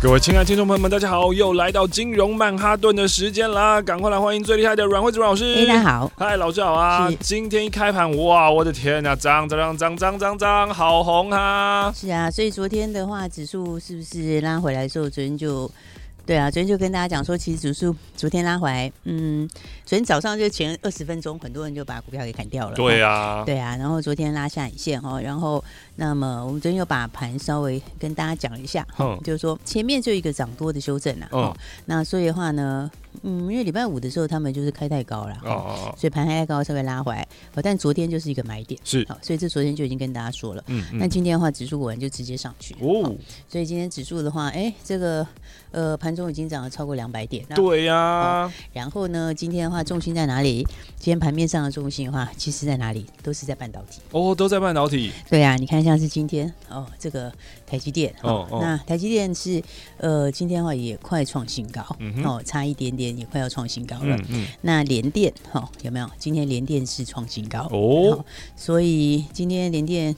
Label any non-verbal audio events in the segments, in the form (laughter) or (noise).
各位亲爱的听众朋友们，大家好，又来到金融曼哈顿的时间啦！赶快来欢迎最厉害的阮惠子老师。大家好，嗨，老师好啊！今天一开盘，哇，我的天呐，涨涨涨涨涨涨，好红啊！是啊，所以昨天的话，指数是不是拉回来的时候，昨天就。对啊，昨天就跟大家讲说，其实指数昨天拉回来，嗯，昨天早上就前二十分钟，很多人就把股票给砍掉了。对啊，对啊，然后昨天拉下影线哈，然后那么我们昨天又把盘稍微跟大家讲一下，嗯，就是说前面就一个涨多的修正啦，哦，那所以的话呢。嗯，因为礼拜五的时候他们就是开太高了，哦，哦，所以盘开太高稍微拉回来，哦，但昨天就是一个买点，是，好，所以这昨天就已经跟大家说了，嗯，那、嗯、今天的话指数果然就直接上去，哦，所以今天指数的话，哎，这个呃盘中已经涨了超过两百点，对呀、然后呢，今天的话重心在哪里？今天盘面上的重心的话，其实在哪里？都是在半导体，哦，都在半导体，对啊，你看像是今天哦，这个台积电，哦，哦。那台积电是呃今天的话也快创新高，嗯、哦，差一点点也快要创新高。高了，嗯嗯、那联电哈、哦、有没有？今天联电是创新高哦，所以今天联电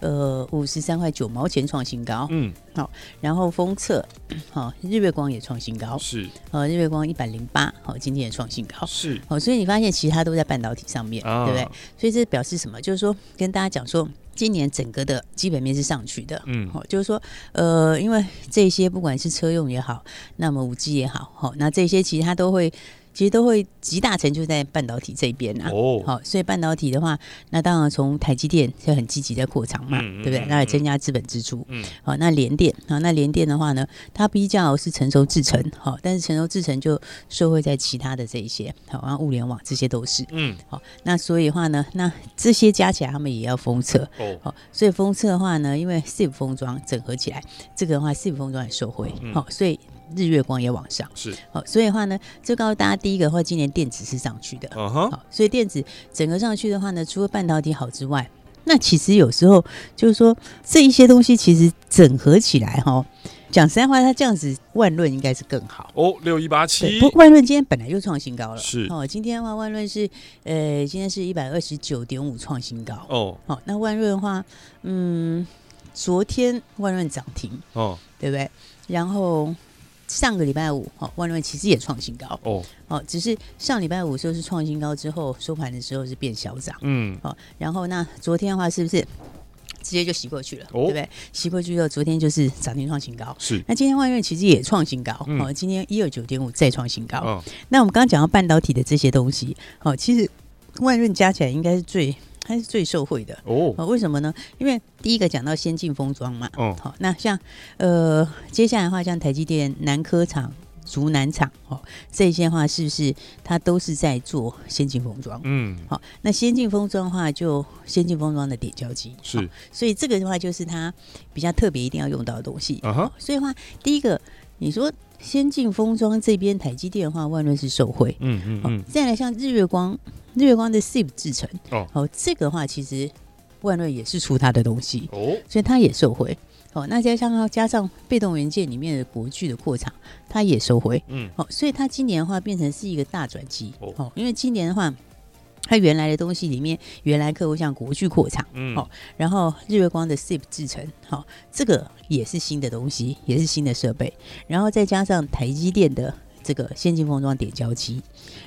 呃五十三块九毛钱创新高，嗯，好，然后封测 (clears throat) 好日月光也创新高，是，呃日月光一百零八，好今天也创新高，是，好，所以你发现其他都在半导体上面，啊、对不对？所以这表示什么？就是说跟大家讲说。今年整个的基本面是上去的，嗯，好，就是说，呃，因为这些不管是车用也好，那么五 G 也好，好，那这些其实它都会。其实都会集大成就在半导体这边啊，哦，好，所以半导体的话，那当然从台积电就很积极在扩厂嘛，嗯、对不对？那也增加资本支出，嗯，好，那联电啊，那联电的话呢，它比较是成熟制程，好，但是成熟制程就社会在其他的这一些，好，然后物联网这些都是，嗯，好，那所以的话呢，那这些加起来他们也要封测，哦，好，所以封测的话呢，因为 SiP 封装整合起来，这个的话 SiP 封装也受惠，好，所以。日月光也往上，是。好，所以的话呢，就告诉大家，第一个的话，今年电子是上去的，嗯哼，好，所以电子整个上去的话呢，除了半导体好之外，那其实有时候就是说这一些东西其实整合起来哈，讲实在话，它这样子万润应该是更好。哦，六一八七，不，万润今天本来就创新高了，是。哦，今天的话万润是呃，今天是一百二十九点五创新高。哦，好，那万润的话，嗯，昨天万润涨停哦，对不对？然后。上个礼拜五，哦，万润其实也创新高哦，哦，只是上礼拜五时候是创新高之后收盘的时候是变小涨，嗯，哦，然后那昨天的话是不是直接就洗过去了，哦、对不对？洗过去之后，昨天就是涨停创新高，是。那今天万润其实也创新高，嗯、哦，今天一二九点五再创新高，哦。那我们刚刚讲到半导体的这些东西，哦，其实万润加起来应该是最。它是最受惠的。哦，为什么呢？因为第一个讲到先进封装嘛，哦，好，那像呃，接下来的话，像台积电南科厂、竹南厂，哦，这些的话是不是它都是在做先进封装？嗯，好，那先进封装的话，就先进封装的点胶机。是，所以这个的话就是它比较特别一定要用到的东西。啊哈，所以的话，第一个你说先进封装这边台积电的话，万润是受惠，嗯嗯嗯，再来像日月光。日月光的 SiP 制成哦，好，这个的话其实万润也是出它的东西哦，所以它也受惠哦。那加上加上被动元件里面的国巨的扩厂，它也受惠，嗯，哦，所以它今年的话变成是一个大转机哦。因为今年的话，它原来的东西里面，原来客户像国巨扩厂，嗯，好，然后日月光的 SiP 制成，好，这个也是新的东西，也是新的设备，然后再加上台积电的。这个先进封装点胶机，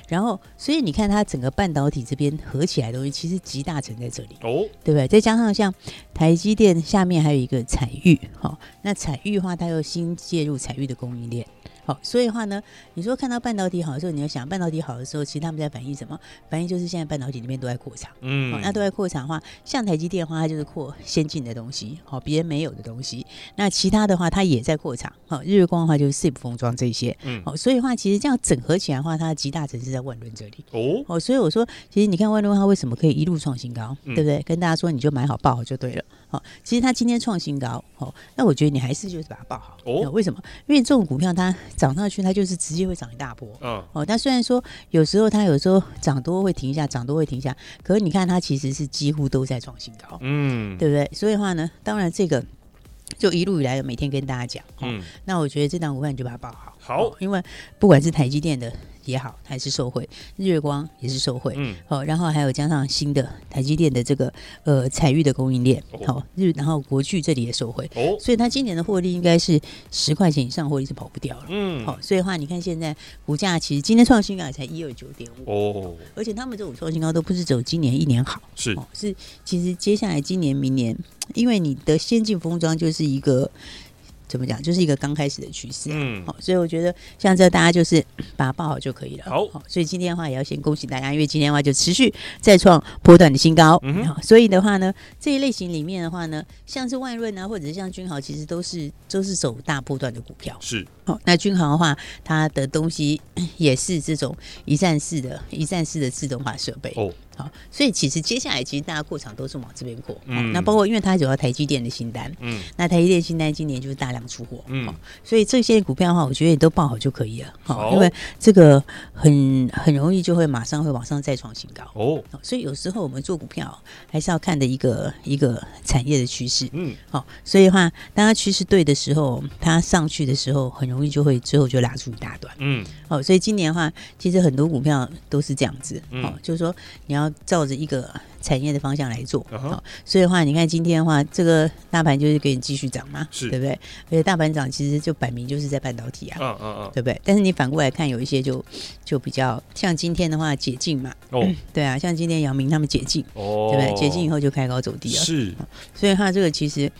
然后所以你看它整个半导体这边合起来的东西，其实集大成在这里哦，对不对？再加上像台积电下面还有一个采玉，好、哦，那采玉的话，它又新介入采玉的供应链。好，所以的话呢，你说看到半导体好的时候，你要想半导体好的时候，其实他们在反映什么？反映就是现在半导体那边都在扩厂。嗯，哦，那都在扩厂的话，像台积电的话，它就是扩先进的东西，好，别人没有的东西。那其他的话，它也在扩厂。好，日月光的话就是 SiP 封装这些。嗯，好，所以的话，其实这样整合起来的话，它的极大成是在万润这里哦哦，所以我说，其实你看万润它为什么可以一路创新高，嗯、对不对？跟大家说，你就买好报好就对了。好，其实它今天创新高，哦，那我觉得你还是就是把它报好哦。为什么？因为这种股票它涨上去，它就是直接会涨一大波。嗯哦，但虽然说有时候它有时候涨多会停一下，涨多会停一下，可是你看它其实是几乎都在创新高，嗯，对不对？所以的话呢，当然这个。就一路以来，每天跟大家讲，嗯，那我觉得这档股票你就把它报好，好，因为不管是台积电的。也好，还是受惠，日月光也是受惠，嗯，好，然后还有加上新的台积电的这个呃彩玉的供应链，好、哦、日，然后国巨这里也受惠，哦，所以它今年的获利应该是十块钱以上获利是跑不掉了，嗯，好，所以的话你看现在股价其实今天创新高也才一二九点五，哦，而且他们这种创新高都不是走今年一年好，是，哦，是其实接下来今年明年，因为你的先进封装就是一个。怎么讲，就是一个刚开始的趋势，嗯，好，所以我觉得像这大家就是把它抱好就可以了，好，所以今天的话也要先恭喜大家，因为今天的话就持续再创波段的新高，嗯好，所以的话呢，这一类型里面的话呢，像是万润啊，或者是像君豪，其实都是都是走大波段的股票，是，好，那君豪的话，它的东西也是这种一站式的、一站式的自动化设备，哦。好，所以其实接下来其实大家过场都是往这边过，嗯，那包括因为它主要台积电的新单，嗯，那台积电新单今年就是大量出货，嗯，所以这些股票的话，我觉得也都报好就可以了，好，因为这个很很容易就会马上会往上再创新高，哦，所以有时候我们做股票还是要看的一个一个产业的趋势，嗯，好，所以的话，当它趋势对的时候，它上去的时候，很容易就会最后就拉出一大段，嗯，好，所以今年的话，其实很多股票都是这样子，哦，就是说你要。照着一个产业的方向来做，好、uh huh. 哦，所以的话，你看今天的话，这个大盘就是给你继续涨嘛，是对不对？而且大盘涨，其实就摆明就是在半导体啊，嗯嗯嗯，对不对？但是你反过来看，有一些就就比较像今天的话解禁嘛，哦、oh. 嗯，对啊，像今天姚明他们解禁，哦，oh. 对不对？解禁以后就开高走低了，是、哦，所以它这个其实。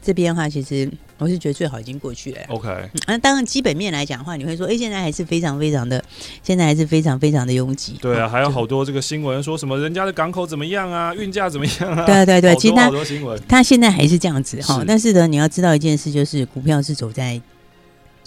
这边的话，其实我是觉得最好已经过去了。OK，那、嗯、当然基本面来讲的话，你会说，哎，现在还是非常非常的，现在还是非常非常的拥挤。对啊，哦、还有好多这个新闻说什么人家的港口怎么样啊，(laughs) 运价怎么样啊？对对对，其实他好多新闻，他现在还是这样子哈。但是呢，你要知道一件事，就是股票是走在。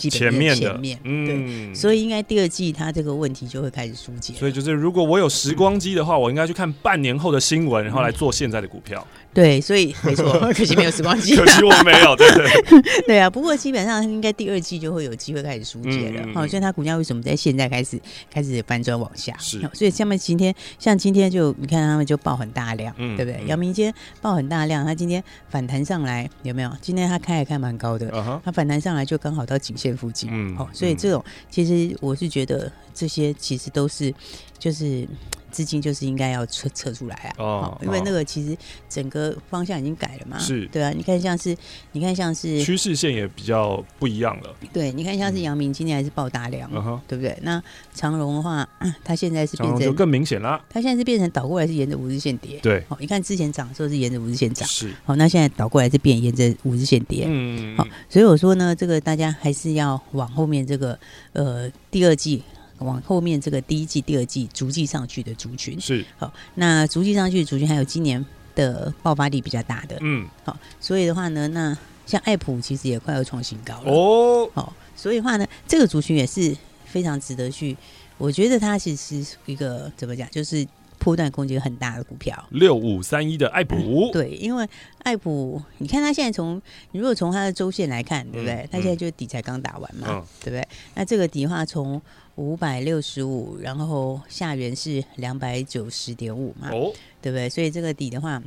前面的，嗯，所以应该第二季它这个问题就会开始疏解。所以就是，如果我有时光机的话，我应该去看半年后的新闻，然后来做现在的股票。对，所以没错，(laughs) 可惜没有时光机，可惜我没有，对对 (laughs) 对啊。不过基本上应该第二季就会有机会开始疏解了。好，所以它股价为什么在现在开始开始翻转往下？是，所以下面今天像今天就你看他们就爆很大量，对不对？姚明今天爆很大量，他今天反弹上来有没有？今天他开也开蛮高的，他反弹上来就刚好到颈线。附近，嗯，好，所以这种其实我是觉得这些其实都是就是。资金就是应该要撤撤出来啊，哦，因为那个其实整个方向已经改了嘛，是。对啊，你看像是你看像是趋势线也比较不一样了，对，你看像是阳明今天还是爆大量，嗯，对不对？那长荣的话，(clears throat) 它现在是变成就更明显啦，它现在是变成倒过来是沿着五日线跌，对，好，你看之前涨的时候是沿着五日线涨，是，好，那现在倒过来是变沿着五日线跌，嗯，好，所以我说呢，这个大家还是要往后面这个呃第二季。往后面这个第一季、第二季逐季上去的族群。是。好，那逐季上去的族群还有今年的爆发力比较大的，嗯，好，所以的话呢，那像爱普其实也快要创新高了。哦，好，所以的话呢，这个族群也是非常值得去，我觉得它其实是一个怎么讲，就是。波段空间很大的股票，六五三一的爱普、嗯，(laughs) 对，因为爱普，你看它现在从，你如果从它的周线来看，对不对？它、嗯、现在就底才刚打完嘛，嗯、对不对？那这个底的话，从五百六十五，然后下缘是两百九十点五嘛，哦、对不对？所以这个底的话，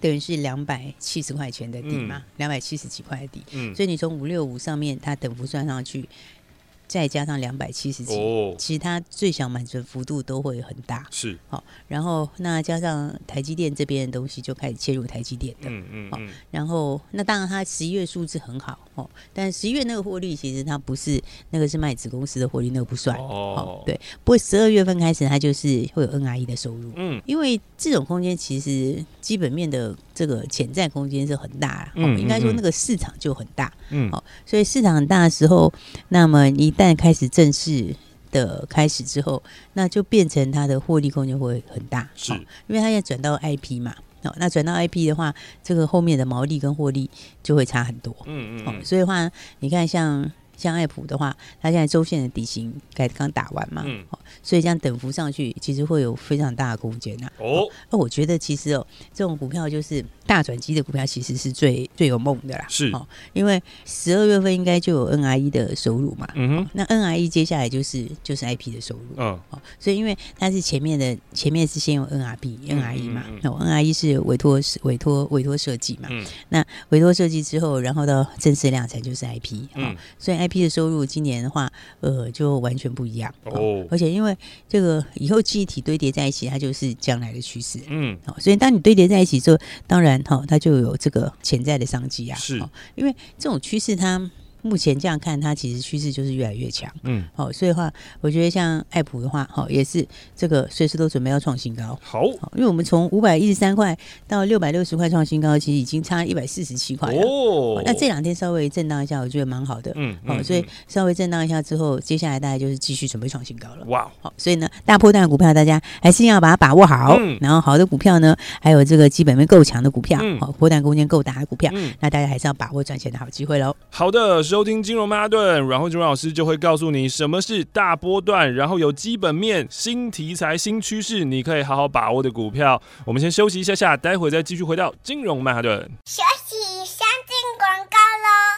等于是两百七十块钱的底嘛，两百七十几块的底，嗯、所以你从五六五上面，它等幅算上去。再加上两百七十几，哦、其实它最小满足幅度都会很大。是，好，然后那加上台积电这边的东西就开始切入台积电的，嗯嗯，好，然后那当然它十一月数字很好哦，但十一月那个获利其实它不是那个是卖子公司的获利，那个不算。哦，对。不过十二月份开始它就是会有 NRE 的收入，嗯，因为这种空间其实基本面的这个潜在空间是很大，嗯，应该说那个市场就很大，嗯，好，所以市场很大的时候，那么你。但开始正式的开始之后，那就变成它的获利空间会很大，是，因为它现在转到 IP 嘛，哦，那转到 IP 的话，这个后面的毛利跟获利就会差很多，嗯嗯，嗯，所以的话，你看像像爱普的话，它现在周线的底薪该刚打完嘛，嗯，所以这样等幅上去，其实会有非常大的空间呐。哦，那我觉得其实哦，这种股票就是大转机的股票，其实是最最有梦的啦。是哦，因为十二月份应该就有 NRE 的收入嘛。嗯哼，那 NRE 接下来就是就是 IP 的收入。嗯，哦，所以因为它是前面的前面是先有 NRB、NRE 嘛，那 NRE 是委托委托委托设计嘛。嗯，那委托设计之后，然后到正式量产就是 IP。嗯，所以 IP 的收入今年的话，呃，就完全不一样哦。而且因为这个以后记忆体堆叠在一起，它就是将来的趋势。嗯，好，所以当你堆叠在一起之后，当然哈，它就有这个潜在的商机啊。是，因为这种趋势它。目前这样看，它其实趋势就是越来越强。嗯，好，所以的话，我觉得像爱普的话，好，也是这个随时都准备要创新高。好，因为我们从五百一十三块到六百六十块创新高，其实已经差一百四十七块了。哦，那这两天稍微震荡一下，我觉得蛮好的。嗯，好，所以稍微震荡一下之后，接下来大概就是继续准备创新高了。哇，好，所以呢，大波段的股票大家还是要把它把握好。嗯，然后好的股票呢，还有这个基本面够强的股票，好，波段空间够大的股票，嗯，那大家还是要把握赚钱的好机会喽。好的。收收听金融曼哈顿，然后金融老师就会告诉你什么是大波段，然后有基本面、新题材、新趋势，你可以好好把握的股票。我们先休息一下下，待会再继续回到金融曼哈顿。休息，先进广告喽。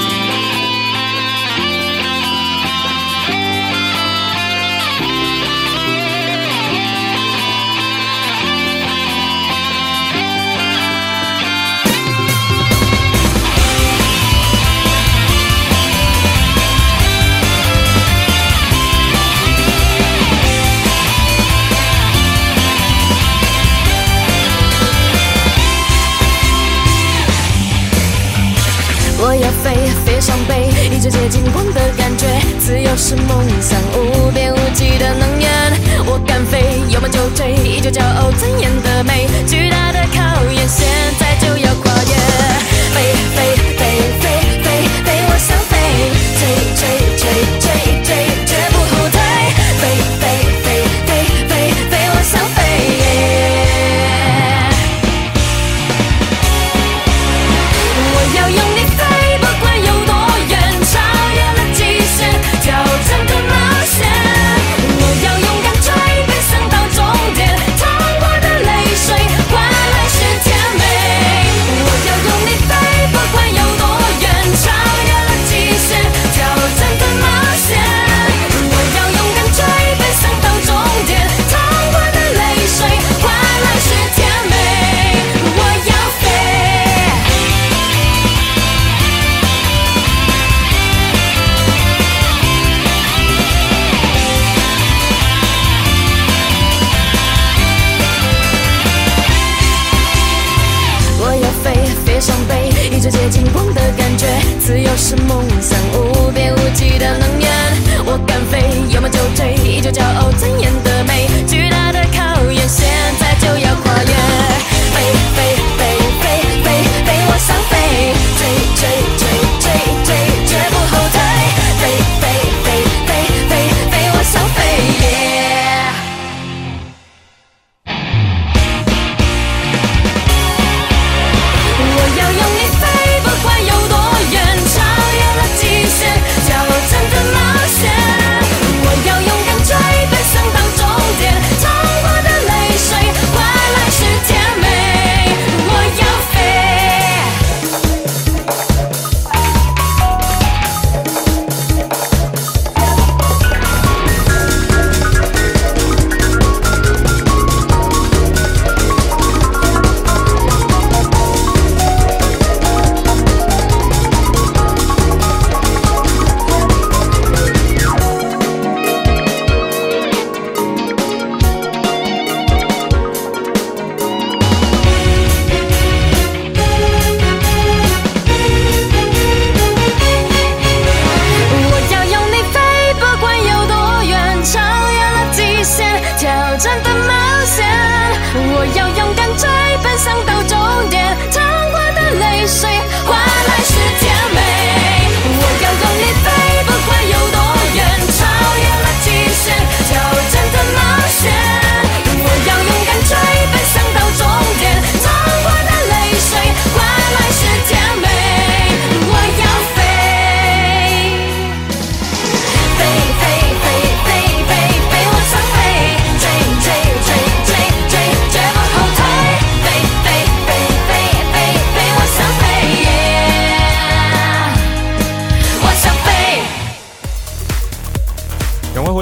是梦想，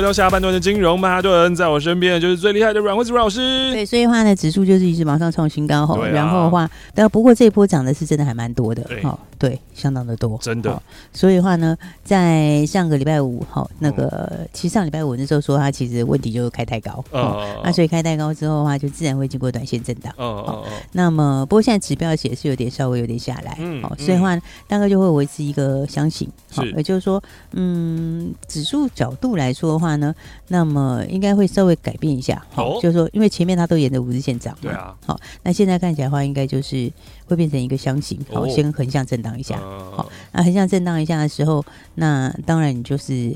到下半段的金融曼哈顿，在我身边就是最厉害的阮惠子阮老师。对，所以的话呢，指数就是一直往上创新高后，然后的话，但不过这一波涨的是真的还蛮多的，哦，对，相当的多，真的。所以的话呢，在上个礼拜五，哈，那个其实上礼拜五那时候说它其实问题就是开太高，哦，那所以开太高之后的话，就自然会经过短线震荡，哦哦。那么不过现在指标写是有点稍微有点下来，嗯，所以的话大概就会维持一个箱型，好，也就是说，嗯，指数角度来说的话呢，那么应该会稍微改变一下，好，就是说，因为前面它都沿着五日线涨，对啊，好，那现在看起来的话，应该就是会变成一个箱型，好，先横向震荡一下，好，那横向震荡一下的时候，那当然你就是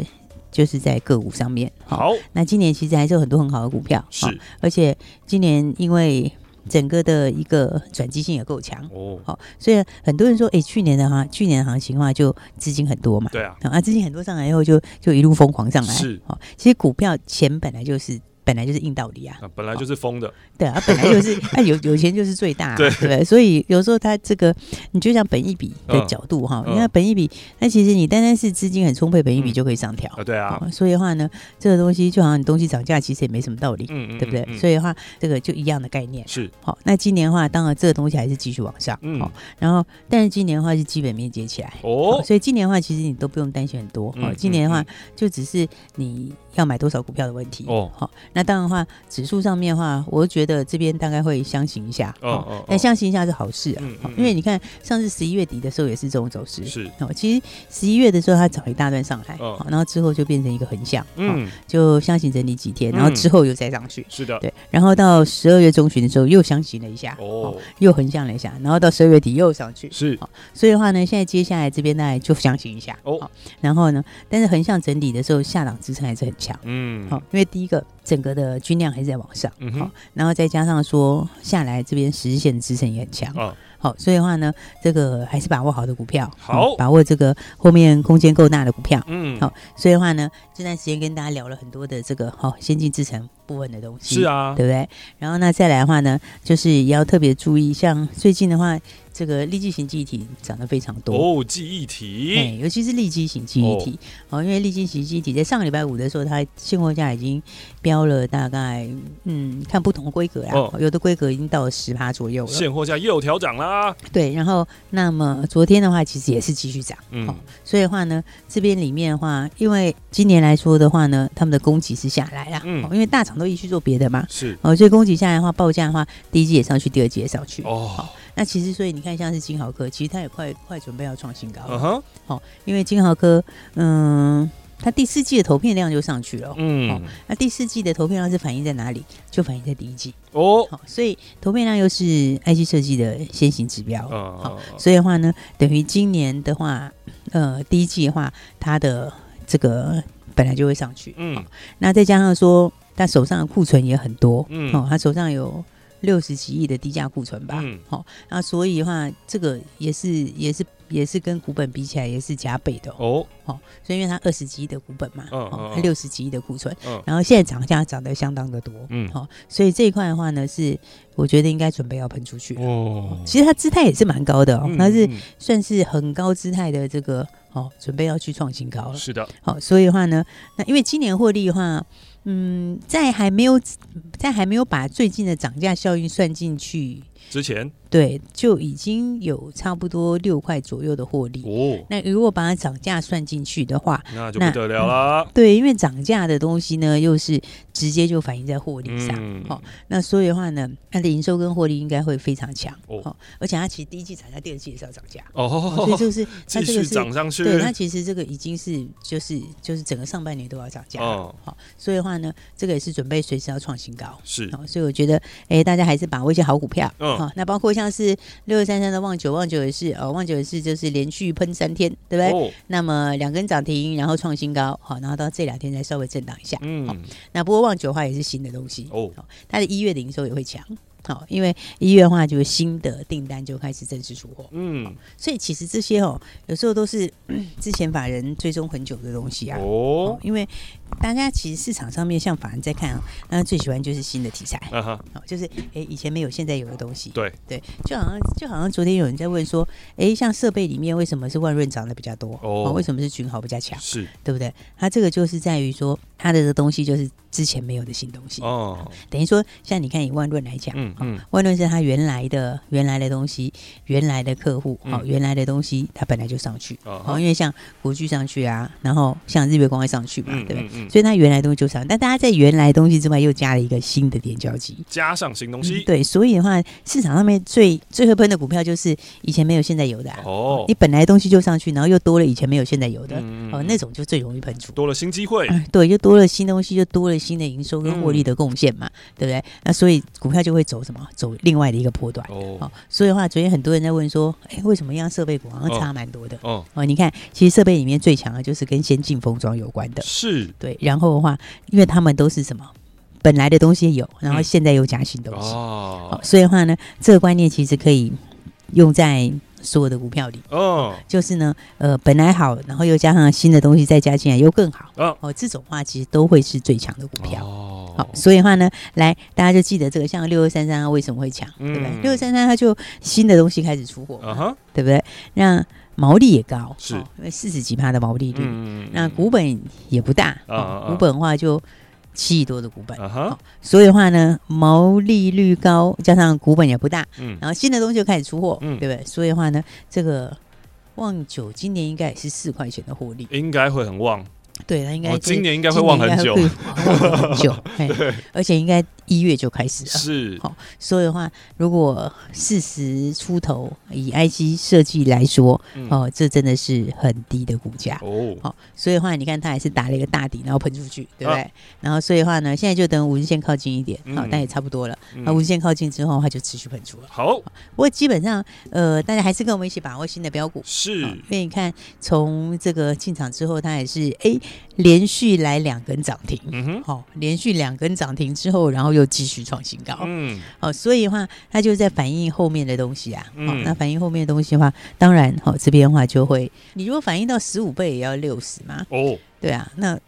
就是在个股上面，好，那今年其实还是有很多很好的股票，是，而且今年因为。整个的一个转机性也够强。哦，好，所以很多人说，哎，去年的哈，去年的行情的话就资金很多嘛，对啊，啊，资金很多上来以后就就一路疯狂上来，是，好，其实股票钱本来就是。本来就是硬道理啊，啊本来就是疯的，对啊，本来就是啊，(laughs) 有有钱就是最大，啊，对。不对？所以有时候他这个，你就像本一笔的角度哈，你看本一笔，那其实你单单是资金很充沛，本一笔就可以上调。啊，对啊。所以的话呢，这个东西就好像你东西涨价，其实也没什么道理，嗯，对不对？所以的话，这个就一样的概念。是。好。那今年的话，当然这个东西还是继续往上，嗯，然后但是今年的话是基本面接起来。哦，所以今年的话其实你都不用担心很多，哦，今年的话就只是你。要买多少股票的问题哦，好，那当然的话，指数上面的话，我觉得这边大概会箱型一下哦哦，但箱型一下是好事啊，因为你看上次十一月底的时候也是这种走势是。哦，其实十一月的时候它涨一大段上来，哦，然后之后就变成一个横向，嗯，就箱型整理几天，然后之后又再上去，是的，对，然后到十二月中旬的时候又箱型了一下，哦，又横向了一下，然后到十二月底又上去，是，所以的话呢，现在接下来这边大概就箱型一下哦，然后呢，但是横向整理的时候下档支撑还是很强。嗯，好，因为第一个整个的均量还是在往上，嗯好，然后再加上说下来这边十日线支撑也很强，哦，好，所以的话呢，这个还是把握好的股票，好，把握这个后面空间够大的股票，嗯，好，所以的话呢，这段时间跟大家聊了很多的这个好先进制程部分的东西，是啊，对不对？然后那再来的话呢，就是也要特别注意，像最近的话。这个立基型记忆体涨得非常多。哦，记忆体，哎，尤其是立基型记忆体。哦，哦，因为立基型记忆体在上个礼拜五的时候，它现货价已经飙了大概，嗯，看不同的规格呀，哦，有的规格已经到了十趴左右了，现货价又调涨啦。对，然后那么昨天的话，其实也是继续涨，嗯，哦，所以的话呢，这边里面的话，因为今年来说的话呢，他们的供给是下来了，嗯，因为大厂都一去做别的嘛，是，哦，所以供给下来的话，报价的话，第一季也上去，第二季也上去，哦。那其实，所以你看，像是金豪科，其实它也快快准备要创新高了。好、uh huh. 哦，因为金豪科，嗯，它第四季的投片量就上去了。嗯，哦，那第四季的投片量是反映在哪里？就反映在第一季。哦，好，所以投片量又是 IC 设计的先行指标。好、uh huh. 哦，所以的话呢，等于今年的话，呃，第一季的话，它的这个本来就会上去。嗯、哦，那再加上说，他手上的库存也很多。嗯，哦，他手上有。六十几亿的低价库存吧，嗯，好，那所以的话，这个也是也是也是跟股本比起来也是加倍的哦，好，所以因为它二十几亿的股本嘛，嗯，它六十几亿的库存，嗯，然后现在涨价涨得相当的多，嗯，好，所以这一块的话呢，是我觉得应该准备要喷出去哦。其实它姿态也是蛮高的哦，它是算是很高姿态的这个，哦，准备要去创新高了，是的，好，所以的话呢，那因为今年获利的话。嗯，在还没有在还没有把最近的涨价效应算进去之前。对，就已经有差不多六块左右的获利哦。那如果把它涨价算进去的话，那就不得了了。嗯、对，因为涨价的东西呢，又是直接就反映在获利上。嗯、哦，那所以的话呢，它的营收跟获利应该会非常强哦。而且它其实第一季涨价，第二季也是要涨价哦，哦。所以就是它这个是涨上去。对，它其实这个已经是就是就是整个上半年都要涨价哦。好，所以的话呢，这个也是准备随时要创新高。是。哦，所以我觉得，哎，大家还是把握一些好股票。嗯。好，那包括像。是六二三三的旺九，旺九也是哦，旺九也是就是连续喷三天，对不对？哦、那么两根涨停，然后创新高，好，然后到这两天再稍微震荡一下，嗯，好，那不过旺九的话也是新的东西哦，它的一月的营收也会强。好，因为一月的话，就是新的订单就开始正式出货。嗯，所以其实这些哦，有时候都是 (clears throat) 之前法人追踪很久的东西啊。哦，因为大家其实市场上面像法人在看啊，那最喜欢就是新的题材，啊哈，就是哎以前没有现在有的东西，对。对，就好像就好像昨天有人在问说，哎，像设备里面为什么是万润涨得比较多？哦，为什么是群豪比较强？是。对不对？它这个就是在于说，它的这个东西就是之前没有的新东西。哦，等于说像你看以万润来讲，嗯嗯，万润是它原来的原来的东西，原来的客户，好，原来的东西它本来就上去，哦，因为像国巨上去啊，然后像日月光会上去嘛，对不对？所以它原来东西就上，但大家在原来东西之外又加了一个新的点胶机，加上新东西，对，所以的话，市场上面最最会喷的股票就是以前没有现在有的哦，你本来东西就上去，然后又多了以前没有现在有的。哦，那种就最容易喷出，多了新机会，对，就多了新东西，就多了新的营收跟获利的贡献嘛，对不对？那所以股票就会走什么？走另外的一个波段。哦。所以的话，昨天很多人在问说，哎，为什么样设备股好像差蛮多的？哦。哦，你看，其实设备里面最强的就是跟先进封装有关的，是对，然后的话。因为他们都是什么本来的东西有，然后现在又加新东西、嗯、哦，所以的话呢，这个观念其实可以用在所有的股票里哦。就是呢，呃，本来好，然后又加上新的东西再加进来又更好哦。哦，这种话其实都会是最强的股票哦。好，所以的话呢，来大家就记得这个，像六二三三它为什么会强，嗯、对不对？六二三三它就新的东西开始出货，嗯哼，对不对？那毛利也高，是，因为四十几趴的毛利率，嗯、那股本也不大，啊啊、股本的话就七亿多的股本，所以的话呢，毛利率高，加上股本也不大，嗯，然后新的东西就开始出货，嗯，对不对？所以的话呢，这个旺九今年应该也是四块钱的获利，应该会很旺。对，他应该今年应该会忘很久，(laughs) 很久，(laughs) 对，而且应该一月就开始了。是，好，所以的话，如果四十出头，以 IC 设计来说，哦，这真的是很低的股价哦。好，所以的话，你看它还是打了一个大底，然后喷出去，对不对？然后所以的话呢，现在就等五日线靠近一点，好，但也差不多了。那五日线靠近之后，它就持续喷出了。好，不过基本上，呃，大家还是跟我们一起把握新的标股，是，因为你看从这个进场之后，它也是哎。连续来两根涨停，嗯哼，好，连续两根涨停之后，然后又继续创新高，嗯，好，所以的话，它就在反映后面的东西啊，好，那反映后面的东西的话，当然，好，这边的话就会，你如果反映到十五倍也要六十嘛，哦，对啊，那。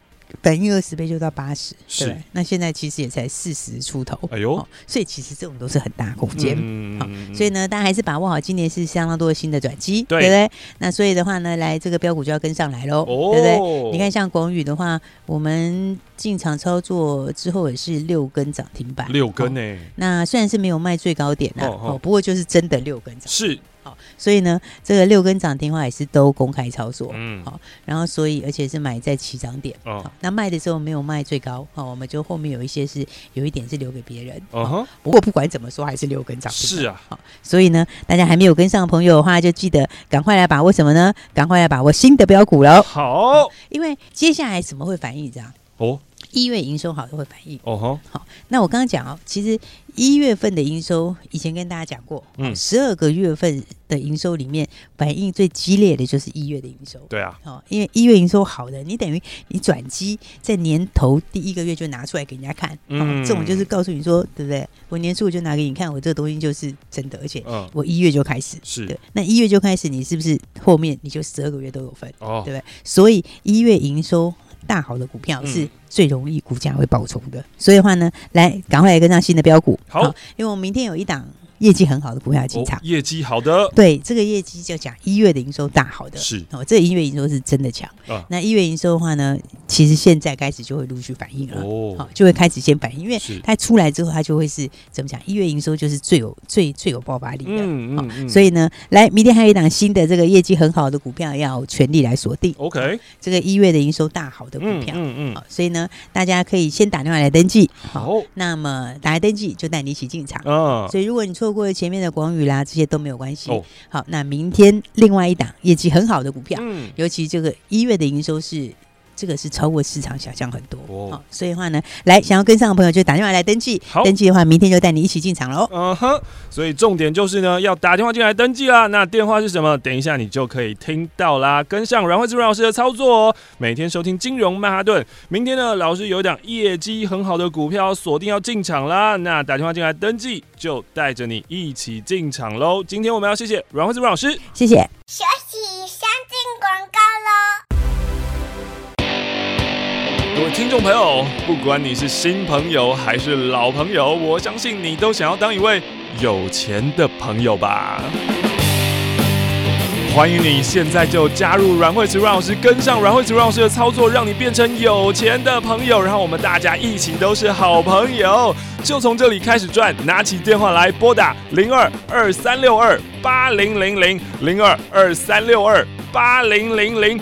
本月二十倍就到八十，对，那现在其实也才四十出头，哎呦，所以其实这种都是很大空间，好，所以呢，大家还是把握好，今年是相当多的新的转机，对。不对？那所以的话呢，来这个标股就要跟上来喽，对不对？你看像广宇的话，我们进场操作之后也是六根涨停板，六根呢，那虽然是没有卖最高点啊，哦，不过就是真的六根涨，是。好，所以呢，这个六根涨停的话也是都公开操作，嗯，好，然后所以而且是买在起涨点，哦，那卖的时候没有卖最高，好，我们就后面有一些是有一点是留给别人，哦，不过不管怎么说还是六根涨停，是啊，好，所以呢，大家还没有跟上的朋友的话，就记得赶快来把握什么呢？赶快来把握新的标股喽，好，因为接下来什么会反应这样？哦。一月营收好就会反应。哦吼，好，那我刚刚讲哦，其实一月份的营收以前跟大家讲过，嗯，十二个月份的营收里面反应最激烈的就是一月的营收，对啊，哦，因为一月营收好的，你等于你转机在年头第一个月就拿出来给人家看，嗯，这种就是告诉你说，对不对？我年初我就拿给你看，我这个东西就是真的，而且我一月就开始。是。对，那一月就开始，你是不是后面你就十二个月都有份，哦，对不对？所以一月营收。大好的股票是最容易股价会爆冲的，所以的话呢，来赶快来跟上新的标股。好，因为我们明天有一档。业绩很好的股票进场，业绩好的，对这个业绩就讲一月的营收大好的，是。哦，这个一月营收是真的强。啊。那一月营收的话呢，其实现在开始就会陆续反应了。哦，好，就会开始先反应，因为它出来之后，它就会是怎么讲？一月营收就是最有最最有爆发力的，嗯嗯，所以呢，来明天还有一档新的这个业绩很好的股票要全力来锁定，OK，这个一月的营收大好的股票，嗯嗯，好，所以呢，大家可以先打电话来登记，好，那么打来登记就带你一起进场。啊，所以如果你错。过前面的广宇啦，这些都没有关系。哦、好，那明天另外一档业绩很好的股票，嗯，尤其这个一月的营收是。这个是超过市场想象很多哦，好，所以的话呢，来想要跟上的朋友就打电话来登记，好，登记的话明天就带你一起进场喽。嗯哼，所以重点就是呢，要打电话进来登记啦。那电话是什么？等一下你就可以听到啦。跟上阮慧芝阮老师的操作哦，每天收听金融曼哈顿。明天呢，老师有一档业绩很好的股票锁定要进场啦。那打电话进来登记，就带着你一起进场喽。今天我们要谢谢阮慧芝阮老师，谢谢。学习先进广告喽。各位听众朋友，不管你是新朋友还是老朋友，我相信你都想要当一位有钱的朋友吧。欢迎你现在就加入阮慧慈阮老师，跟上阮慧慈阮老师的操作，让你变成有钱的朋友，然后我们大家一起都是好朋友，就从这里开始赚。拿起电话来拨打零二二三六二八零零零零二二三六二八零零零。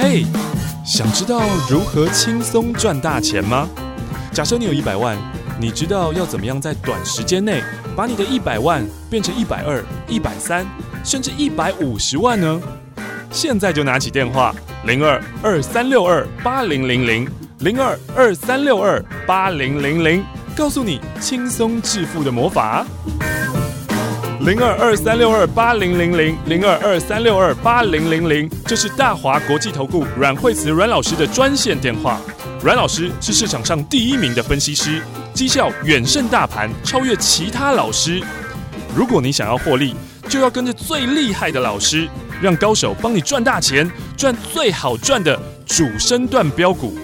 嘿，想知道如何轻松赚大钱吗？假设你有一百万，你知道要怎么样在短时间内把你的一百万变成一百二、一百三，甚至一百五十万呢？现在就拿起电话，零二二三六二八零零零零二二三六二八零零零，告诉你轻松致富的魔法。零二二三六二八零零零零二二三六二八零零零，这是大华国际投顾阮慧慈阮老师的专线电话。阮老师是市场上第一名的分析师，绩效远胜大盘，超越其他老师。如果你想要获利，就要跟着最厉害的老师，让高手帮你赚大钱，赚最好赚的主升段标股，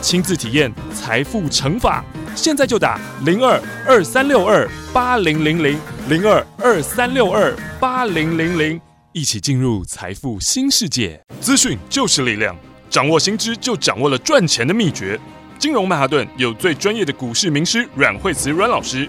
亲自体验财富乘法。现在就打零二二三六二八零零零零二二三六二八零零零，一起进入财富新世界。资讯就是力量，掌握新知就掌握了赚钱的秘诀。金融曼哈顿有最专业的股市名师阮慧慈阮老师，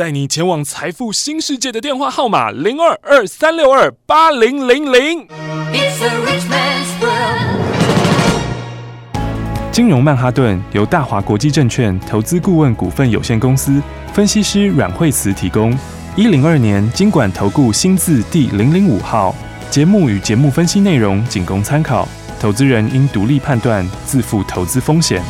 带你前往财富新世界的电话号码零二二三六二八零零零。金融曼哈顿由大华国际证券投资顾问股份有限公司分析师阮惠慈提供。一零二年金管投顾新字第零零五号。节目与节目分析内容仅供参考，投资人应独立判断，自负投资风险。